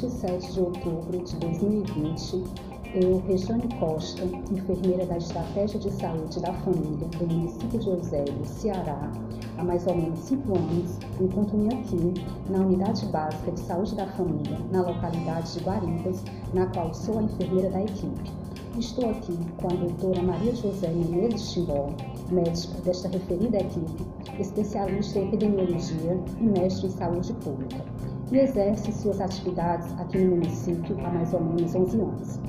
27 de outubro de 2020, eu, Regiane Costa, enfermeira da Estratégia de Saúde da Família do município de Eusébio, Ceará, há mais ou menos cinco anos, encontro-me aqui na Unidade Básica de Saúde da Família, na localidade de Guaribas, na qual sou a enfermeira da equipe. Estou aqui com a doutora Maria José Menezes Timbó, médica desta referida equipe, especialista em epidemiologia e mestre em saúde pública, e exerce suas atividades aqui no município há mais ou menos 11 anos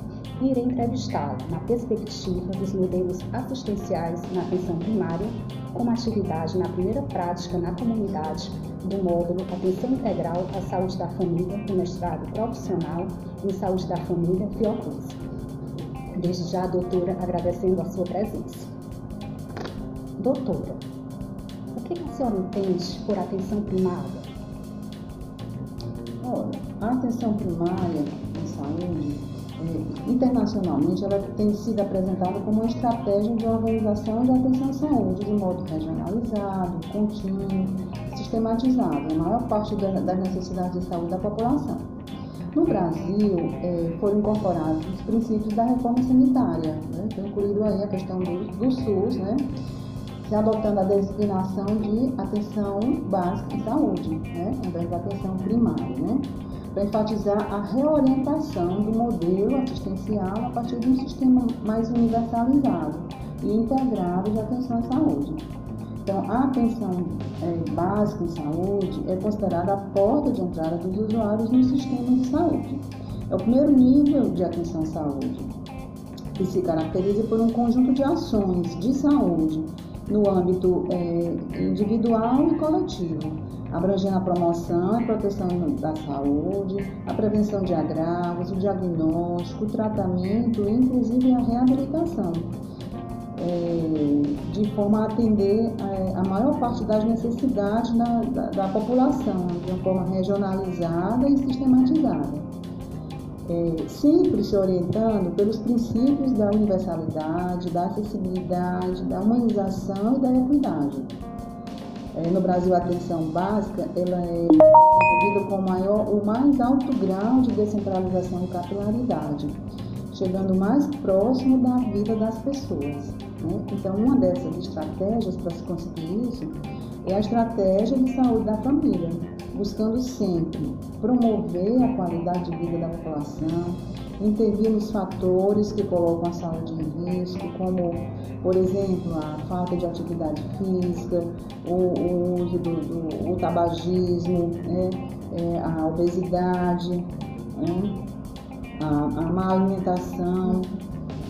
irei entrevistá-lo na perspectiva dos modelos assistenciais na atenção primária, como atividade na primeira prática na comunidade do módulo Atenção Integral à Saúde da Família do mestrado profissional em Saúde da Família Fiocruz. Desde já, doutora, agradecendo a sua presença. Doutora, o que a senhora entende por atenção primária? Olha, a atenção primária em saúde internacionalmente, ela tem sido apresentada como uma estratégia de organização de atenção à saúde de modo regionalizado, contínuo, sistematizado, a maior parte das necessidades de saúde da população. No Brasil, é, foram incorporados os princípios da reforma sanitária, né, incluído aí a questão do, do SUS, né, adotando a designação de atenção básica em saúde, né, ao invés da atenção primária. Né para enfatizar a reorientação do modelo assistencial a partir de um sistema mais universalizado e integrado de atenção à saúde. Então, a atenção é, básica em saúde é considerada a porta de entrada dos usuários no sistema de saúde. É o primeiro nível de atenção à saúde, que se caracteriza por um conjunto de ações de saúde no âmbito é, individual e coletivo, abrangendo a promoção e proteção da saúde, a prevenção de agravos, o diagnóstico, o tratamento e inclusive a reabilitação, é, de forma a atender é, a maior parte das necessidades da, da, da população, de uma forma regionalizada e sistematizada. É, sempre se orientando pelos princípios da universalidade, da acessibilidade, da humanização e da equidade. É, no Brasil, a atenção básica ela é desenvolvida com maior, o mais alto grau de descentralização e capilaridade, chegando mais próximo da vida das pessoas. Né? Então, uma dessas estratégias para se conseguir isso é a estratégia de saúde da família, buscando sempre promover a qualidade de vida da população, intervir nos fatores que colocam a saúde em risco, como, por exemplo, a falta de atividade física, o, o uso do, do o tabagismo, né, é, a obesidade, né, a, a má alimentação.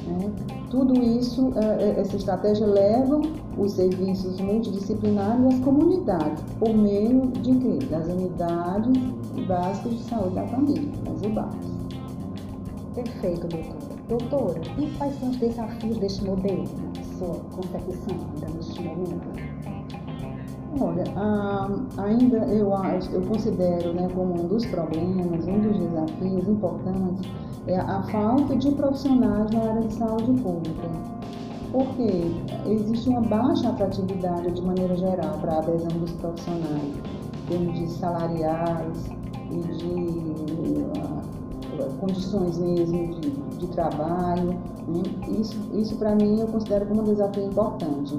Né, tudo isso, é, é, essa estratégia leva os serviços multidisciplinares às comunidades, por meio de quê? Das unidades básicas de saúde da família, as UBACs. Perfeito, doutora. Doutora, e quais são os desafios deste modelo, na sua concepção, neste momento? Olha, ah, ainda eu, eu considero né, como um dos problemas, um dos desafios importantes, é a falta de profissionais na área de saúde pública. Porque existe uma baixa atratividade, de maneira geral, para a adesão dos profissionais, em termos de salariais e de condições mesmo de, de trabalho. Né? Isso, isso para mim, eu considero como um desafio importante.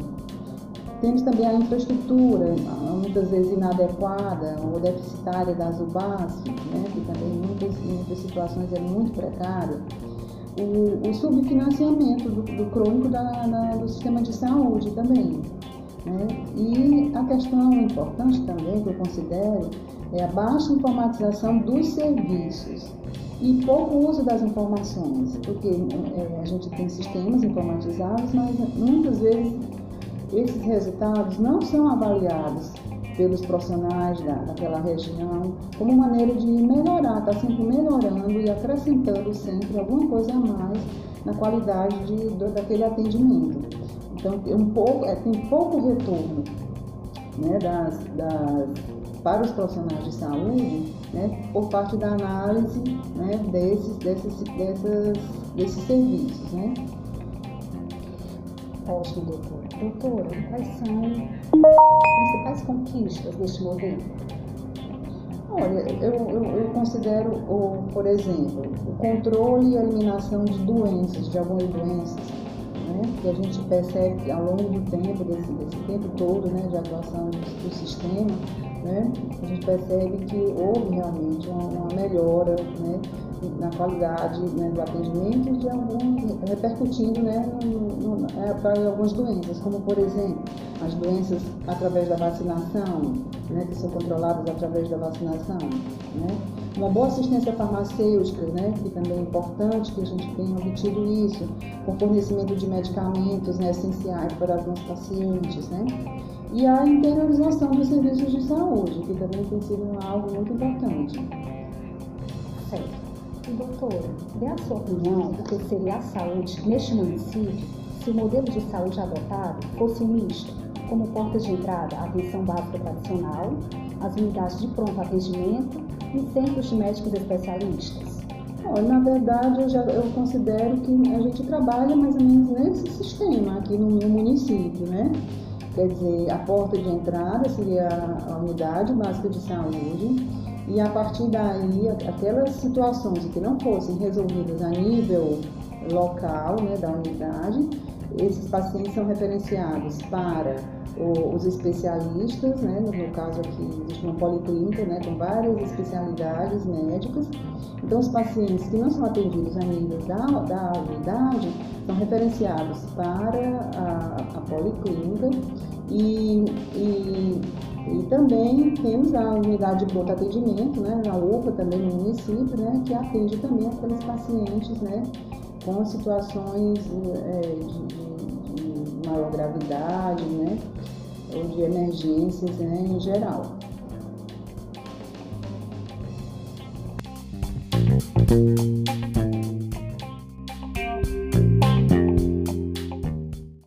Temos também a infraestrutura, muitas vezes inadequada ou deficitária das UBAS, né? que também muitas, em muitas situações é muito precária. O, o subfinanciamento do, do crônico da, do sistema de saúde também. Né? E a questão importante também que eu considero é a baixa informatização dos serviços e pouco uso das informações, porque é, a gente tem sistemas informatizados, mas muitas vezes esses resultados não são avaliados pelos profissionais da, daquela região como maneira de melhorar, está sempre melhorando e acrescentando sempre alguma coisa a mais na qualidade de, daquele atendimento. Então, tem, um pouco, é, tem pouco retorno né, das, das para os profissionais de saúde, né, por parte da análise né, desses, desses, dessas, desses serviços. Né. Ótimo, doutora. Doutora, quais são as principais conquistas deste modelo? Olha, eu, eu, eu considero, o, por exemplo, o controle e eliminação de doenças, de algumas doenças, né, que a gente percebe ao longo do tempo, desse, desse tempo todo né, de atuação do, do sistema, né, a gente percebe que houve realmente uma, uma melhora né, na qualidade né, do atendimento de algum, repercutindo né, é, para algumas doenças, como por exemplo as doenças através da vacinação, né, que são controladas através da vacinação. Né? Uma boa assistência farmacêutica, né, que também é importante que a gente tenha obtido isso, com fornecimento de medicamentos né, essenciais para nossos pacientes. Né? E a interiorização dos serviços de saúde, que também tem sido algo muito importante. Certo. Doutora, dê a sua opinião do que seria a saúde neste município se o modelo de saúde adotado fosse misto, como portas de entrada a atenção básica tradicional, as unidades de pronto atendimento e centros de médicos especialistas? Olha, na verdade, eu, já, eu considero que a gente trabalha mais ou menos nesse sistema aqui no meu município, né? Quer dizer, a porta de entrada seria a unidade básica de saúde, e a partir daí, aquelas situações que não fossem resolvidas a nível local, né, da unidade, esses pacientes são referenciados para os especialistas, né, no caso aqui existe uma policlínica né, com várias especialidades médicas. Então, os pacientes que não são atendidos a nível da, da unidade são referenciados para a, a policlínica e, e, também temos a unidade de pronto atendimento, né, a UPA também no município, né, que atende também aqueles pacientes né, com situações é, de, de, de maior gravidade, né, ou de emergências né, em geral. Música